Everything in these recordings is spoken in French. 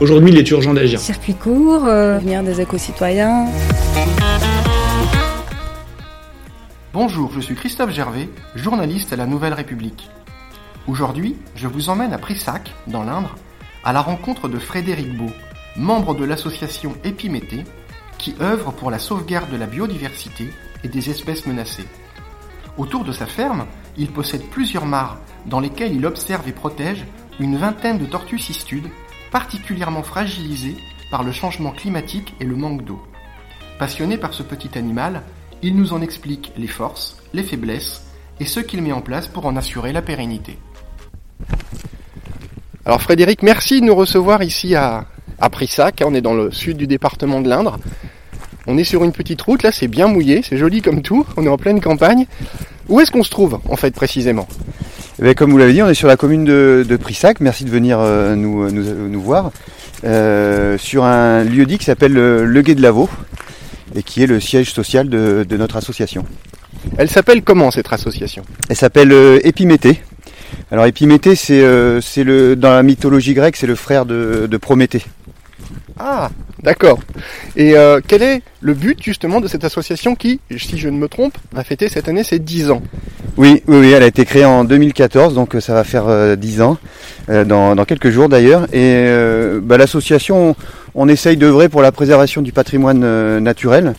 Aujourd'hui, il est urgent d'agir. Circuit court, euh, devenir des éco-citoyens. Bonjour, je suis Christophe Gervais, journaliste à la Nouvelle République. Aujourd'hui, je vous emmène à Prissac, dans l'Indre, à la rencontre de Frédéric Beau, membre de l'association Épimété, qui œuvre pour la sauvegarde de la biodiversité et des espèces menacées. Autour de sa ferme, il possède plusieurs mares dans lesquelles il observe et protège une vingtaine de tortues cistudes particulièrement fragilisées par le changement climatique et le manque d'eau. Passionné par ce petit animal, il nous en explique les forces, les faiblesses et ce qu'il met en place pour en assurer la pérennité. Alors Frédéric, merci de nous recevoir ici à, à Prissac. On est dans le sud du département de l'Indre. On est sur une petite route, là c'est bien mouillé, c'est joli comme tout, on est en pleine campagne. Où est-ce qu'on se trouve en fait précisément? Eh bien, comme vous l'avez dit, on est sur la commune de, de Prissac. Merci de venir euh, nous, nous, nous, voir. Euh, sur un lieu dit qui s'appelle le Gué de Lavaux et qui est le siège social de, de notre association. Elle s'appelle comment cette association? Elle s'appelle euh, Épiméthée. Alors Épiméthée, c'est euh, dans la mythologie grecque, c'est le frère de, de Prométhée. Ah, d'accord. Et euh, quel est le but justement de cette association qui, si je ne me trompe, va fêter cette année ses 10 ans? Oui, oui, oui, elle a été créée en 2014, donc ça va faire euh, 10 ans, euh, dans, dans, quelques jours d'ailleurs. Et euh, bah, l'association, on, essaye d'œuvrer pour la préservation du patrimoine euh, naturel,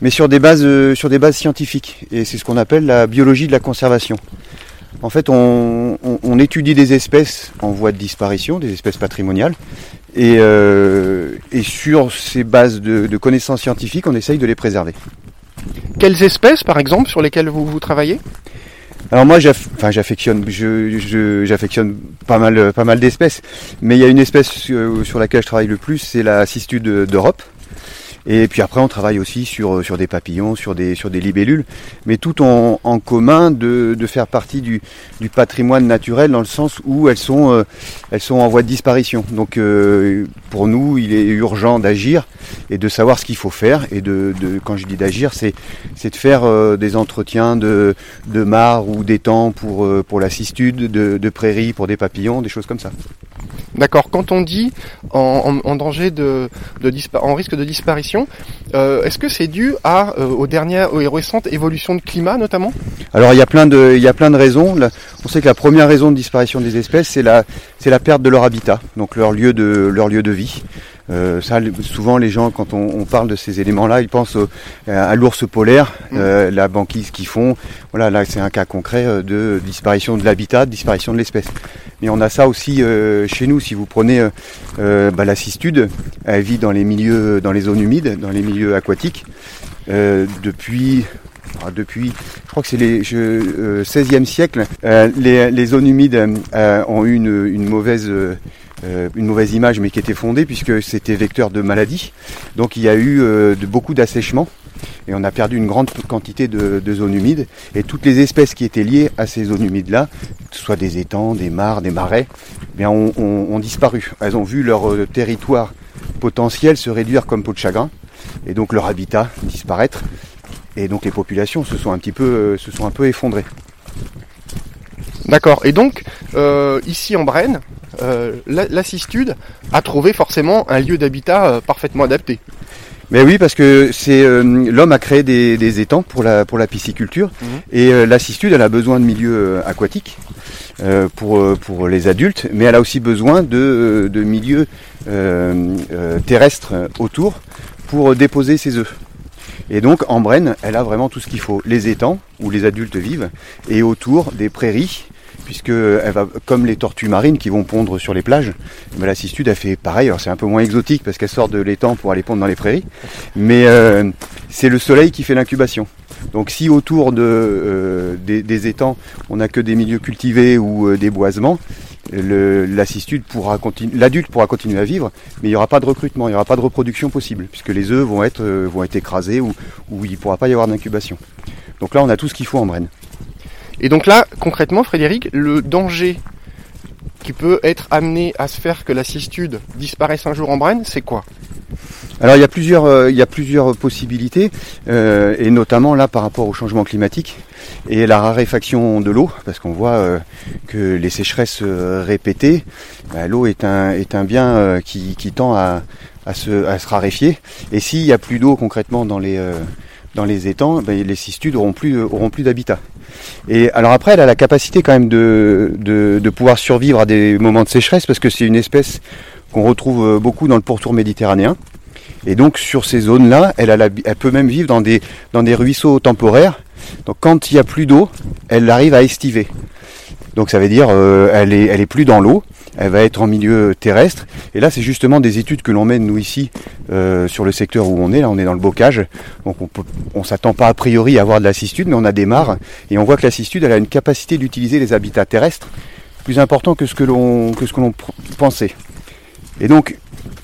mais sur des bases, euh, sur des bases scientifiques. Et c'est ce qu'on appelle la biologie de la conservation. En fait, on, étudie des espèces en voie de disparition, des espèces patrimoniales, et, euh, et sur ces bases de, de, connaissances scientifiques, on essaye de les préserver. Quelles espèces, par exemple, sur lesquelles vous, vous travaillez? Alors moi, j'affectionne, j'affectionne pas mal, pas mal d'espèces, mais il y a une espèce sur laquelle je travaille le plus, c'est la cistude d'Europe. Et puis après, on travaille aussi sur, sur des papillons, sur des, sur des libellules, mais tout en, en commun de, de, faire partie du, du, patrimoine naturel dans le sens où elles sont, euh, elles sont en voie de disparition. Donc euh, pour nous, il est urgent d'agir et de savoir ce qu'il faut faire. Et de, de quand je dis d'agir, c'est, c'est de faire euh, des entretiens de, de mares ou d'étangs pour, euh, pour la cistude, de, de prairies pour des papillons, des choses comme ça. D'accord. Quand on dit en, en, en danger de, de en risque de disparition, euh, est-ce que c'est dû à euh, aux dernières, aux récentes évolutions de climat notamment? Alors il y a plein de, il y a plein de raisons. On sait que la première raison de disparition des espèces, c'est la, c'est la perte de leur habitat, donc leur lieu de, leur lieu de vie. Euh, ça, souvent les gens, quand on, on parle de ces éléments-là, ils pensent au, à l'ours polaire, mmh. euh, la banquise qu'ils font. Voilà, là c'est un cas concret de disparition de l'habitat, de disparition de l'espèce. Mais on a ça aussi euh, chez nous. Si vous prenez euh, bah, la cistude, elle vit dans les milieux, dans les zones humides, dans les milieux aquatiques, depuis ah, depuis, je crois que c'est euh, 16e siècle, euh, les, zones humides euh, ont eu une, mauvaise une mauvaise image, mais qui était fondée puisque c'était vecteur de maladies. Donc il y a eu beaucoup d'assèchement et on a perdu une grande quantité de, zones humides. Et toutes les espèces qui étaient liées à ces zones humides-là, que ce soit des étangs, des mares, des marais, eh ont, disparu. Elles ont vu leur territoire potentiel se réduire comme peau de chagrin et donc leur habitat disparaître et donc les populations se sont un petit peu, euh, effondrées. D'accord. Et donc euh, ici en Brenne, euh, la, a trouvé forcément un lieu d'habitat euh, parfaitement adapté. Mais oui, parce que c'est euh, l'homme a créé des, des, étangs pour la pour la pisciculture mmh. et la cistude elle a besoin de milieux aquatiques pour pour les adultes, mais elle a aussi besoin de de milieux terrestres autour pour déposer ses œufs. Et donc en Brenne, elle a vraiment tout ce qu'il faut. Les étangs où les adultes vivent et autour des prairies puisque elle va, comme les tortues marines qui vont pondre sur les plages, mais la cistude a fait pareil. Alors c'est un peu moins exotique parce qu'elle sort de l'étang pour aller pondre dans les prairies, mais euh, c'est le soleil qui fait l'incubation. Donc si autour de, euh, des, étangs on n'a que des milieux cultivés ou euh, des boisements, pourra continuer, l'adulte pourra continuer à vivre, mais il n'y aura pas de recrutement, il n'y aura pas de reproduction possible, puisque les œufs vont être, vont être écrasés ou, ou il ne pourra pas y avoir d'incubation. Donc là, on a tout ce qu'il faut en Brenne. Et donc là, concrètement, Frédéric, le danger qui peut être amené à se faire que la cistude disparaisse un jour en Brenne, c'est quoi? Alors il y a plusieurs, euh, il y a plusieurs possibilités, euh, et notamment là par rapport au changement climatique et la raréfaction de l'eau, parce qu'on voit euh, que les sécheresses répétées, bah, l'eau est un, est un bien qui, tend à, se, à se raréfier. Et s'il n'y a plus d'eau concrètement dans les, dans les étangs, bah, les cistudes auront plus, auront plus d'habitat. Et alors après, elle a la capacité quand même de, pouvoir survivre à des moments de sécheresse, parce que c'est une espèce qu'on retrouve euh, beaucoup dans le pourtour méditerranéen. Et donc sur ces zones-là, elle peut même vivre dans des, dans des ruisseaux temporaires. Donc quand il n'y a plus d'eau, elle arrive à estiver. Donc ça veut dire euh, elle est, elle est plus dans l'eau, elle va être en milieu terrestre. Et là, c'est justement des études que l'on mène nous ici euh, sur le secteur où on est. Là, on est dans le bocage, donc on peut, s'attend pas a priori à avoir de la cistude, mais on a des mares et on voit que la cistude, elle a une capacité d'utiliser les habitats terrestres plus important que ce que l'on que ce que l'on pensait. Et donc,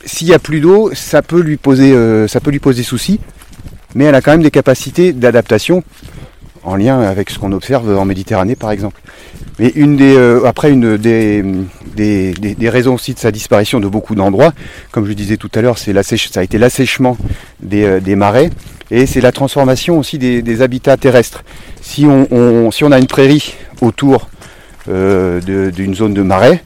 s'il y a plus d'eau, ça peut lui poser, euh, ça peut lui poser souci, mais elle a quand même des capacités d'adaptation en lien avec ce qu'on observe en Méditerranée, par exemple. Mais une des, euh, après une des, des, des- raisons aussi de sa disparition de beaucoup d'endroits, comme je disais tout à l'heure, ça a été l'assèchement des, euh, des marais et c'est la transformation aussi des, habitats terrestres. Si on, si on a une prairie autour euh, d'une zone de marais,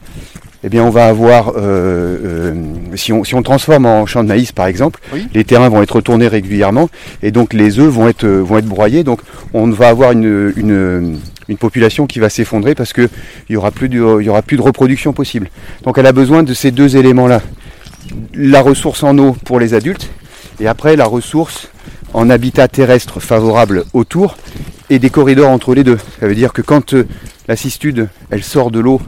eh bien on va avoir, euh, euh, si, on, si on transforme en champ de maïs par exemple, Oui. les terrains vont être retournés régulièrement et donc les œufs vont être, vont être broyés. Donc on va avoir une, une, une population qui va s'effondrer parce qu'il n'y aura, plus de- y aura plus de reproduction possible. Donc elle a besoin de ces deux éléments-là. La ressource en eau pour les adultes et après la ressource en habitat terrestre favorable autour et des corridors entre les deux. Ça veut dire que quand euh, la cistude elle sort de l'eau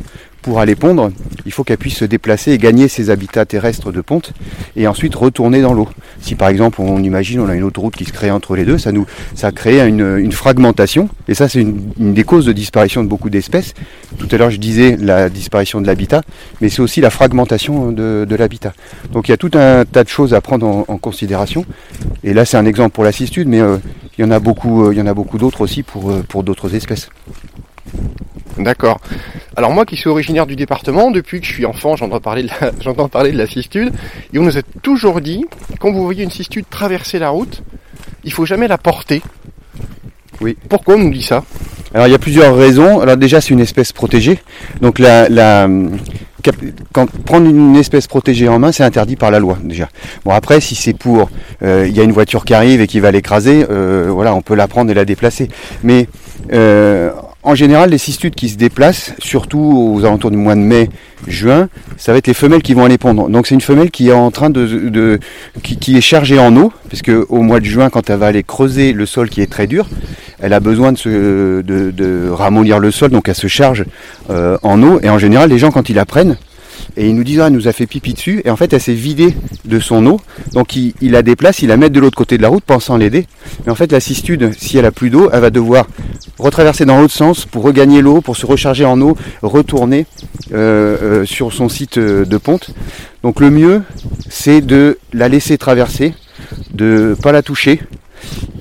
pour aller pondre, il faut qu'elle puisse se déplacer et gagner ses habitats terrestres de ponte et ensuite retourner dans l'eau. Si par exemple on imagine on a une autoroute qui se crée entre les deux, ça nous ça crée une, fragmentation et ça c'est une, des causes de disparition de beaucoup d'espèces. Tout à l'heure je disais la disparition de l'habitat, mais c'est aussi la fragmentation de, l'habitat. Donc il y a tout un tas de choses à prendre en, considération. Et là c'est un exemple pour la cistude, mais euh, il y en a beaucoup, euh, il y en a beaucoup d'autres aussi pour, euh, pour d'autres espèces. D'accord. Alors moi qui suis originaire du département, depuis que je suis enfant, j'entends parler de la, j'entends parler de la cistude, et on nous a toujours dit, quand vous voyez une cistude traverser la route, il faut jamais la porter. Oui. Pourquoi on nous dit ça? Alors il y a plusieurs raisons. Alors déjà c'est une espèce protégée. Donc la, la cap- quand prendre une espèce protégée en main, c'est interdit par la loi déjà. Bon après si c'est pour euh, il y a une voiture qui arrive et qui va l'écraser, euh, voilà, on peut la prendre et la déplacer. Mais euh, en général, les cistudes qui se déplacent, surtout aux alentours du mois de mai, juin, ça va être les femelles qui vont aller pondre. Donc c'est une femelle qui est en train de, qui, est chargée en eau, puisque au mois de juin, quand elle va aller creuser le sol qui est très dur, elle a besoin de ramollir le sol, donc elle se charge euh, en eau. Et en général, les gens quand ils la prennent, et ils nous ah elle nous a fait pipi dessus, et en fait elle s'est vidée de son eau, donc il, il la déplace, il la met de l'autre côté de la route pensant l'aider. Mais en fait la cistude, si elle a plus d'eau, elle va devoir retraverser dans l'autre sens pour regagner l'eau, pour se recharger en eau, retourner euh, euh, sur son site euh, de ponte. Donc le mieux, c'est de la laisser traverser, de pas la toucher.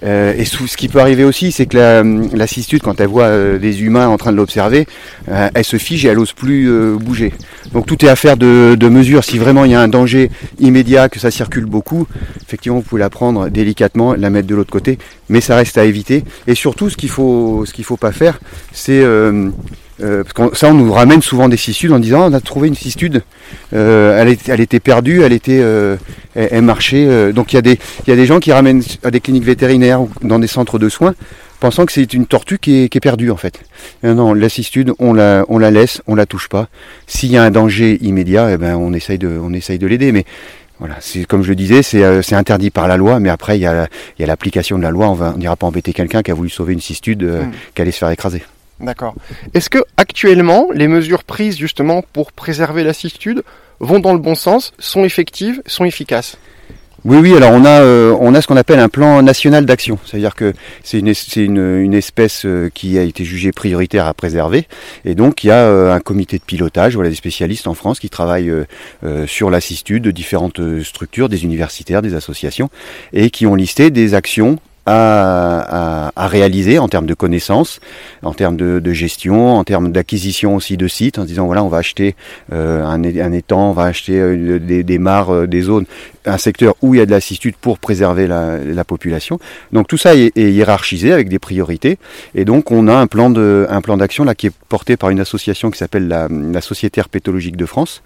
Et ce qui peut arriver aussi, c'est que la, quand elle voit des humains en train de l'observer, elle se fige et elle n'ose plus bouger. Donc tout est affaire de, de mesure. Si vraiment il y a un danger immédiat, que ça circule beaucoup, effectivement, vous pouvez la prendre délicatement, la mettre de l'autre côté, mais ça reste à éviter. Et surtout, ce qu'il faut, ce qu'il faut pas faire, c'est euh, euh, parce que ça, on nous ramène souvent des cistudes en disant, Ah, on a trouvé une cistude, euh, elle, était perdue, elle était, euh, elle marchait. euh. donc il y a des, il y a des gens qui ramènent à des cliniques vétérinaires ou dans des centres de soins, pensant que c'est une tortue qui est, qui est perdue en fait. Non, non, la cistude, on la, on la laisse, on la touche pas. S'il y a un danger immédiat, eh ben, on essaye de, on essaye de l'aider, mais voilà, c'est comme je le disais, c'est euh, c'est interdit par la loi, mais après il y a, la- l'application de la loi. On n'ira pas embêter quelqu'un qui a voulu sauver une cistude, euh, Mm. qui allait se faire écraser. D'accord. Est-ce que actuellement les mesures prises justement pour préserver la cistude vont dans le bon sens, sont effectives, sont efficaces? Oui, oui. Alors on a, euh, on a ce qu'on appelle un plan national d'action. C'est-à-dire que c'est une, une, une espèce euh, qui a été jugée prioritaire à préserver, et donc il y a euh, un comité de pilotage, voilà, des spécialistes en France qui travaillent euh, euh, sur la cistude de différentes structures, des universitaires, des associations, et qui ont listé des actions à, à, à réaliser en termes de connaissances, en termes de, de gestion, en termes d'acquisition aussi de sites, en disant voilà on va acheter euh, un, un étang, on va acheter euh, des, des mares, euh, des zones, un secteur où il y a de la cistude pour préserver la, la population. Donc tout ça est, est hiérarchisé avec des priorités, et donc on a un plan de un plan d'action là qui est porté par une association qui s'appelle la, la Société herpétologique de France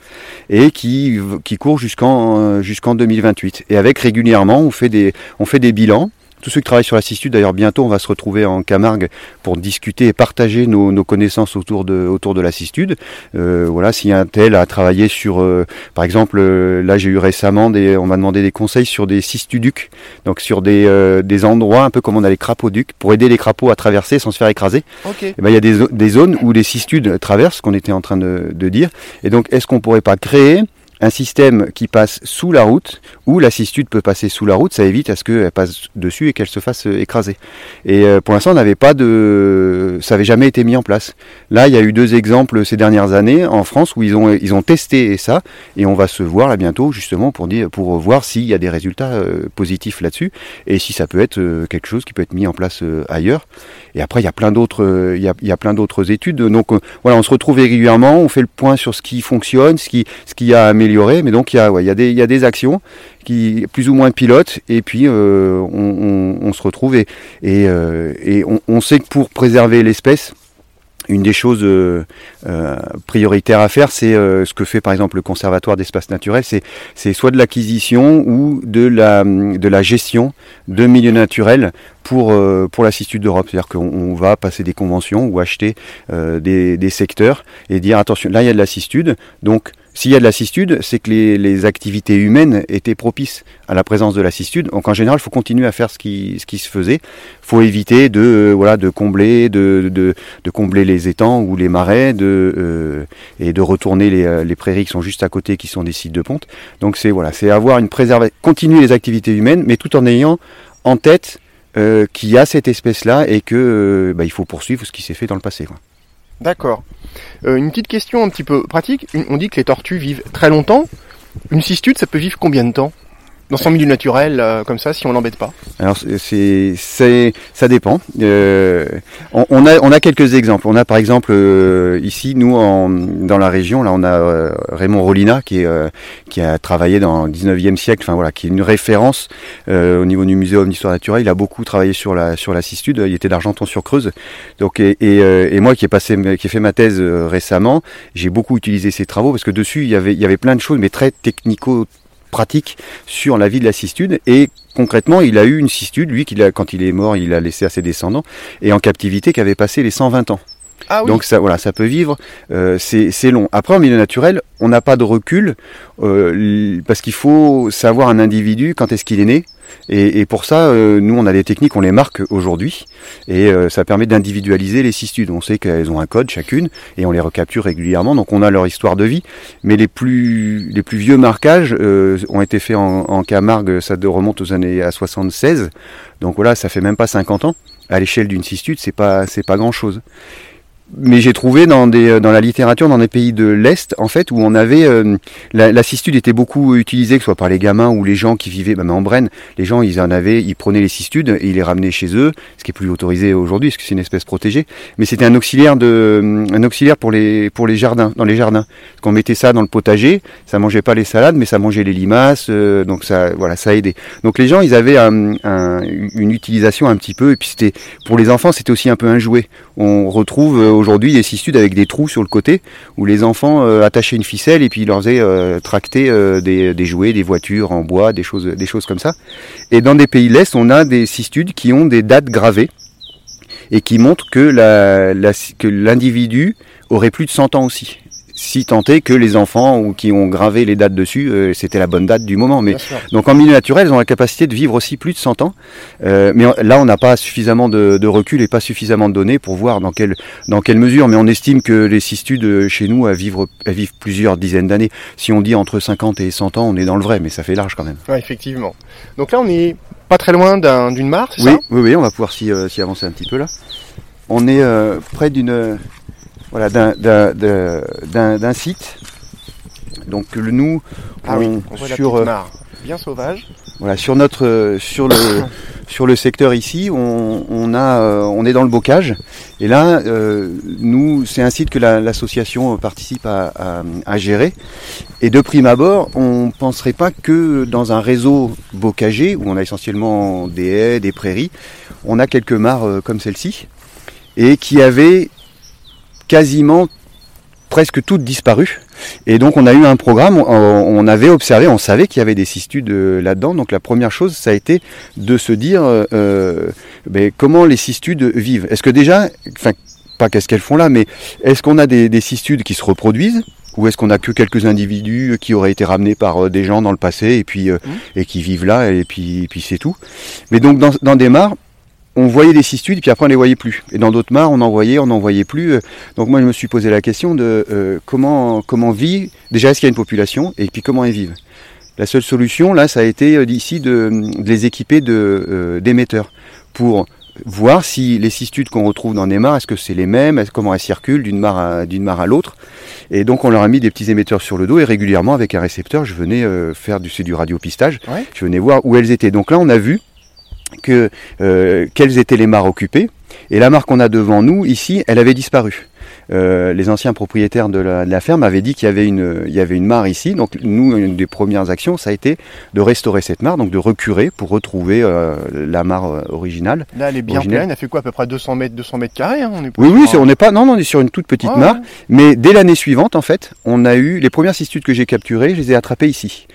et qui qui court jusqu'en jusqu'en 2028. Et avec régulièrement on fait des on fait des bilans. Tous ceux qui travaillent sur la cistude, d'ailleurs bientôt on va se retrouver en Camargue pour discuter et partager nos, nos connaissances autour de, autour de la cistude. Euh, voilà, si un tel a travaillé sur, euh, par exemple, euh, là j'ai eu récemment, des, on m'a demandé des conseils sur des cistuducs, donc sur des, euh, des endroits un peu comme on a les crapauducs, pour aider les crapauds à traverser sans se faire écraser. Ok. Eh ben, il y a des, des zones où les cistudes traversent, ce qu'on était en train de, de dire. Et donc, est-ce qu'on pourrait pas créer un système qui passe sous la route, où la cistude peut passer sous la route, ça évite à ce qu'elle passe dessus et qu'elle se fasse euh, écraser. Et euh, pour l'instant, on n'avait pas de, ça n'avait jamais été mis en place. Là, il y a eu deux exemples ces dernières années en France où ils ont ils ont testé ça, et on va se voir là bientôt justement pour dire pour voir s'il y a des résultats euh, positifs là-dessus et si ça peut être quelque chose qui peut être mis en place ailleurs. Et après, il y a plein d'autres, il y a, plein d'autres études. Donc voilà, on se retrouve régulièrement, on fait le point sur ce qui fonctionne, ce qui, ce qui a amélioré. Mais donc il y a, des, actions qui plus ou moins pilotent, et puis euh, on, se retrouve et, euh, on, sait que pour préserver l'espèce. Une des choses euh, prioritaires à faire, c'est ce que fait par exemple le conservatoire d'espaces naturels, c'est soit de l'acquisition ou de la de la gestion de milieux naturels pour pour la cistude d'Europe. C'est-à-dire qu'on on va passer des conventions ou acheter des, des secteurs et dire attention, là il y a de la cistude, donc s'il y a de la cistude, c'est que les, les activités humaines étaient propices à la présence de la cistude. Donc en général, il faut continuer à faire ce qui, ce qui se faisait. faut éviter de euh, voilà de combler de, de, de combler les étangs ou les marais de, euh, et de retourner les, euh, les prairies qui sont juste à côté, qui sont des sites de ponte. Donc c'est voilà, avoir une préservation, continuer les activités humaines, mais tout en ayant en tête qu'il y a cette espèce-là et que bah, il faut poursuivre ce qui s'est fait dans le passé. D'accord. Euh, une petite question un petit peu pratique. On dit que les tortues vivent très longtemps. Une cistude, ça peut vivre combien de temps? Dans son milieu naturel, euh, comme ça, si on l'embête pas Alors c'est- c'est ça dépend. Euh, on, on a on a quelques exemples. On a par exemple euh, ici nous en, dans la région là on a euh, Raymond Rollina qui est euh, qui a travaillé dans le 19e siècle. Enfin voilà qui est une référence euh, au niveau du muséum d'histoire naturelle. Il a beaucoup travaillé sur la sur la cistude. Il était d'Argenton sur Creuse. Donc et, et, et moi qui ai passé qui ai fait ma thèse récemment, j'ai beaucoup utilisé ces travaux parce que dessus il y avait il y avait plein de choses mais très technico pratique sur la vie de la cistude. Et concrètement il a eu une cistude lui a quand il est mort il a laissé à ses descendants et en captivité qui avait passé les 120 ans Ah donc ça voilà ça peut vivre. Euh, c'est long. Après en milieu naturel on n'a pas de recul euh, parce qu'il faut savoir un individu quand est-ce qu'il est né. Et, et pour ça euh, nous on a des techniques on les marque aujourd'hui. Et euh, ça permet d'individualiser les cistudes on sait qu'elles ont un code chacune et on les recapture régulièrement. Donc on a leur histoire de vie. Mais les plus les plus vieux marquages euh, ont été faits en, en Camargue, ça remonte aux années à 76. Donc voilà, ça fait même pas 50 ans. À l'échelle d'une cistude, c'est pas c'est pas grand chose. Mais j'ai trouvé dans des dans la littérature dans des pays de l'est en fait où on avait euh, la, cistude était beaucoup utilisée que ce soit par les gamins ou les gens qui vivaient même en Brenne. Les gens ils en avaient ils prenaient les cistudes et ils les ramenaient chez eux ce qui est plus autorisé aujourd'hui parce que c'est une espèce protégée. Mais c'était un auxiliaire de un auxiliaire pour les pour les jardins dans les jardins. Qu'on mettait ça dans le potager ça mangeait pas les salades mais ça mangeait les limaces euh, donc ça voilà ça aidait. Donc les gens ils avaient un- un- une utilisation un petit peu et puis c'était pour les enfants c'était aussi un peu un jouet. On retrouve euh, aujourd'hui des cistudes avec des trous sur le côté où les enfants euh, attachaient une ficelle et puis ils leur faisaient euh, tracter euh, des, jouets des voitures en bois des choses comme ça. Et dans des pays de l'est on a des cistudes qui ont des dates gravées et qui montrent que que l'individu aurait plus de 100 ans aussi si tant est que les enfants ou qui ont gravé les dates dessus, euh, c'était la bonne date du moment. Mais donc en milieu naturel, elles ont la capacité de vivre aussi plus de 100 ans. Euh, mais là, on n'a pas suffisamment de, de recul et pas suffisamment de données pour voir dans quelle dans quelle mesure. Mais on estime que les cistudes chez nous, vivent plusieurs dizaines d'années. Si on dit entre 50 et 100 ans, on est dans le vrai, mais ça fait large quand même. Ouais, effectivement. Donc là, on est pas très loin d'un- d'une mare, c'est Oui, ça? oui, oui, on va pouvoir s'y euh, s'y avancer un petit peu là. On est près d'une voilà d'un d'un- d'un- d'un- d'un site. Donc le- nous, Ah on- oui, on voit la sur euh, mare. Bien sauvage. voilà sur notre sur le sur le secteur ici, on, on a euh, on est dans le bocage et là euh, nous c'est un site que la- l'association participe à, à- à gérer et de prime abord on penserait pas que dans un réseau bocager où on a essentiellement des haies, des prairies, on a quelques mares comme celle-ci et qui avaient quasiment presque toutes disparu. Et donc on a eu un programme, on, avait observé, on savait qu'il y avait des cistudes là-dedans. Donc la première chose, ça a été de se dire euh, ben, comment les cistudes vivent. Est-ce que déjà, enfin pas qu'est-ce qu'elles font là, mais est-ce qu'on a des, des cistudes qui se reproduisent ou est-ce qu'on a que quelques individus qui auraient été ramenés par euh, des gens dans le passé et puis euh, et qui vivent là et puis, puis c'est tout. Mais donc dans, dans des mares, on voyait des cistudes, puis après on les voyait plus. Et dans d'autres mares, on en voyait, on n'en voyait plus. Euh, Donc moi, je me suis posé la question de euh, comment comment vit. Déjà, est-ce qu'il y a une population et puis comment ils vivent? La seule solution là, ça a été euh, d'ici de, de les équiper de euh, d'émetteurs pour voir si les cistudes qu'on retrouve dans les mares, est-ce que c'est les mêmes, comment elles circulent d'une mare à d'une mare à l'autre? Et donc on leur a mis des petits émetteurs sur le dos et régulièrement avec un récepteur, je venais euh, faire du c'est du radiopistage. Ouais. Je venais voir où elles étaient. Donc là, on a vu que euh, quelles étaient les mares occupées. Et la mare qu'on a devant nous, ici, elle avait disparu. Euh, les anciens propriétaires de la, de la ferme avaient dit qu'il y avait une, il y avait une mare ici. Donc nous, une des premières actions, ça a été de restaurer cette mare, donc de recurer pour retrouver euh, la mare euh, originale. Là, elle est bien Original. pleine. Elle fait quoi? À peu près 200 mètres, 200 mètres carrés. hein, on est Oui, oui, un- on n'est pas, non, non, on est sur une toute petite Ouais, mare. ouais. Mais dès l'année suivante, en fait, on a eu les premières cistudes que j'ai capturées, je les ai attrapées ici.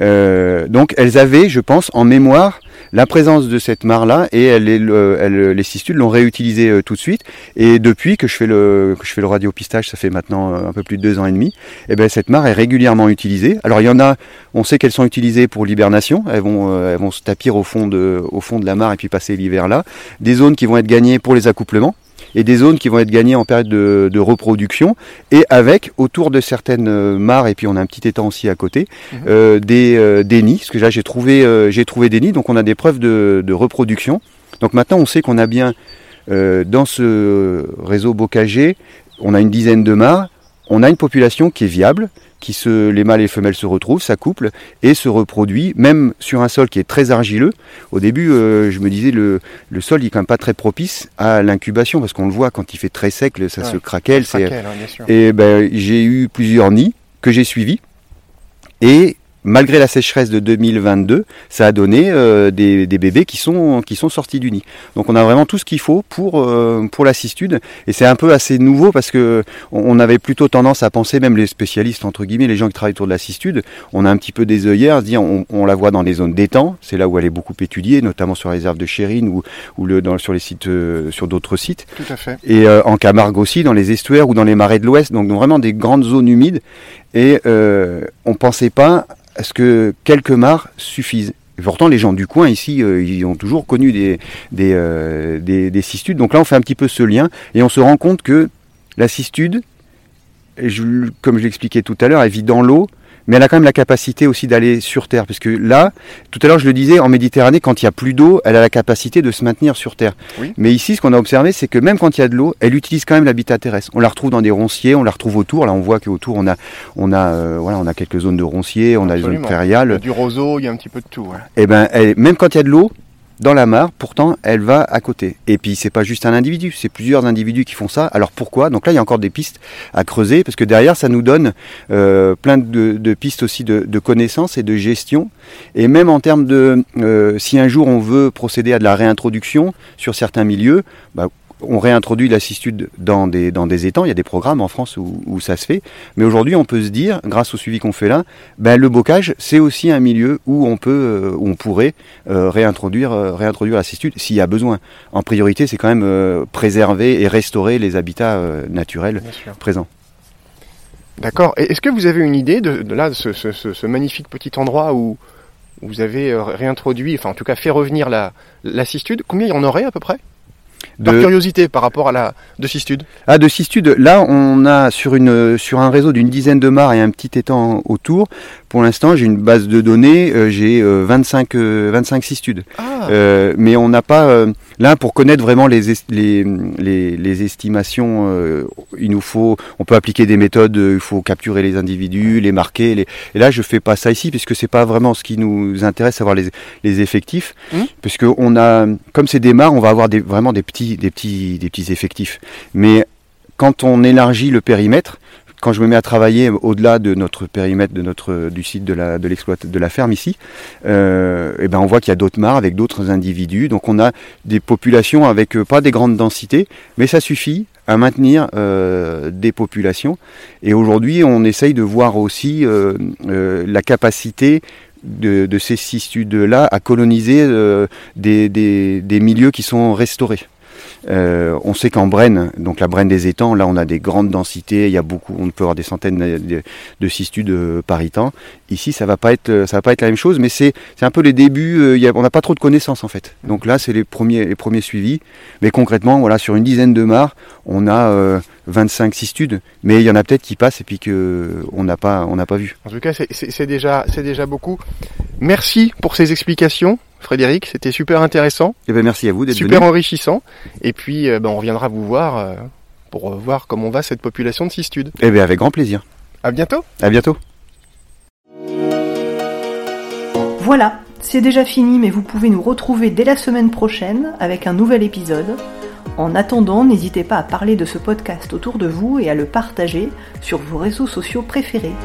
Euh, donc elles avaient, je pense, en mémoire la présence de cette mare-là et elle- les cistudes l'ont réutilisée euh, tout de suite. Et depuis que je fais le, que je radiopistage, ça fait maintenant euh, un peu plus de deux ans et demi, et ben cette mare est régulièrement utilisée. Alors il y en a, on sait qu'elles sont utilisées pour l'hibernation, elles vont, euh, elles vont se tapir au fond de, au fond de la mare et puis passer l'hiver là. Des zones qui vont être gagnées pour les accouplements et des zones qui vont être gagnées en période de, de reproduction. Et avec autour de certaines euh, mares et puis on a un petit étang aussi à côté Mhm. euh, des, euh, des nids. Parce que là j'ai trouvé euh, j'ai trouvé des nids donc on a des preuves de, de reproduction. Donc maintenant on sait qu'on a bien dans ce réseau bocager on a une dizaine de mares on a une population qui est viable qui se, les mâles et les femelles se retrouvent, s'accouplent et se reproduit, même sur un sol qui est très argileux. Au début, euh, je me disais, le, le sol il est quand même pas très propice à l'incubation, parce qu'on le voit quand il fait très sec, ça Ouais. se craquelle. c'est- Craquelle, bien sûr. Et ben, j'ai eu plusieurs nids que j'ai suivis. Et malgré la sécheresse de 2022, ça a donné euh, des, des bébés qui sont, qui sont sortis du nid. Donc on a vraiment tout ce qu'il faut pour, euh, pour la cistude. Et c'est un peu assez nouveau parce que on avait plutôt tendance à penser, même les spécialistes, entre guillemets, les gens qui travaillent autour de la cistude, on a un petit peu des œillères à se dire, on, on la voit dans les zones d'étang, c'est là où elle est beaucoup étudiée, notamment sur les réserves de Chérine ou, ou le, dans, sur les sites, euh, sur d'autres sites Tout à fait. et euh, en Camargue aussi, dans les estuaires ou dans les marais de l'Ouest, donc vraiment des grandes zones humides. Et euh, on pensait pas à ce que quelques mares suffisent. Pourtant, les gens du coin ici, euh, ils ont toujours connu euh, des, des cistudes. Donc là, on fait un petit peu ce lien et on se rend compte que la cistude, comme je l'expliquais tout à l'heure, elle vit dans l'eau, mais elle a quand même la capacité aussi d'aller sur Terre. Parce que là, tout à l'heure, je le disais, en Méditerranée, quand il y a plus d'eau, elle a la capacité de se maintenir sur Terre. Oui. Mais ici, ce qu'on a observé, c'est que même quand il y a de l'eau, elle utilise quand même l'habitat terrestre. On la retrouve dans des ronciers, on la retrouve autour. Là, on voit qu'autour, on a, on a, euh, voilà, on a quelques zones de ronciers, on a des zones Absolument. Il y a prairiales. du roseau, il y a un petit peu de tout. ouais. Et ben, elle- même quand il y a de l'eau dans la mare, pourtant, elle va à côté. Et puis, c'est pas juste un individu, c'est plusieurs individus qui font ça. Alors pourquoi? Donc là, il y a encore des pistes à creuser, parce que derrière, ça nous donne euh, plein de, pistes aussi de, de connaissances et de gestion. Et même en termes de, euh, si un jour on veut procéder à de la réintroduction sur certains milieux, bah, on réintroduit la cistude dans des, dans des étangs. Il y a des programmes en France où, où ça se fait. Mais aujourd'hui, on peut se dire, grâce au suivi qu'on fait là, ben, le bocage, c'est aussi un milieu où on peut, euh, où on pourrait euh, réintroduire, euh, réintroduire la cistude s'il y a besoin. En priorité, c'est quand même euh, préserver et restaurer les habitats naturels présents. D'accord. Et est-ce que vous avez une idée de, de là, de ce, ce- ce- ce magnifique petit endroit où, vous avez réintroduit, enfin en tout cas fait revenir la, la cistude Combien il y en aurait à peu près? Par De- curiosité par rapport à la de cistude. Ah, de cistude, là, on a sur, une, sur un réseau d'une dizaine de mares et un petit étang autour, pour l'instant, j'ai une base de données, euh, j'ai euh, 25, euh, 25 cistudes. Ah. Euh, mais on n'a pas, euh, là, pour connaître vraiment les, est- les, les, les estimations, euh, il nous faut, on peut appliquer des méthodes, euh, il faut capturer les individus, les marquer. Les, et là, je fais pas ça ici, puisque c'est pas vraiment ce qui nous intéresse, savoir les, les effectifs, Mhm. puisque on a, comme c'est des mares, on va avoir des, vraiment des petits, des petits, des petits effectifs. Mais quand on élargit le périmètre, quand je me mets à travailler au-delà de notre périmètre, de notre du site de la de de la ferme ici, euh, et ben on voit qu'il y a d'autres mares avec d'autres individus. Donc on a des populations avec euh, pas des grandes densités, mais ça suffit à maintenir euh, des populations. Et aujourd'hui, on essaye de voir aussi la capacité de, ces cistudes-là à coloniser des, des milieux qui sont restaurés. Euh, on sait qu'en Brenne, donc la Brenne des étangs, là on a des grandes densités, il y a beaucoup, on peut avoir des centaines de, de, de cistudes par étang. Ici, ça va pas être, euh, va pas être la même chose, mais c'est, un peu les débuts. euh, on n'a pas trop de connaissances en fait. Donc là, c'est les premiers, les premiers suivis. Mais concrètement, voilà, sur une dizaine de mares, on a euh, 25 cistudes, mais il y en a peut-être qui passent et puis que on n'a pas, on n'a pas vu. En tout cas, c'est déjà beaucoup. Merci pour ces explications, Frédéric. C'était super intéressant, Et ben merci à vous d'être super venu. enrichissant. Et puis, euh, ben, on reviendra vous voir euh, pour voir comment va cette population de cistudes. Et ben avec grand plaisir. À bientôt. À bientôt. Voilà, c'est déjà fini, mais vous pouvez nous retrouver dès la semaine prochaine avec un nouvel épisode. En attendant, n'hésitez pas à parler de ce podcast autour de vous et à le partager sur vos réseaux sociaux préférés.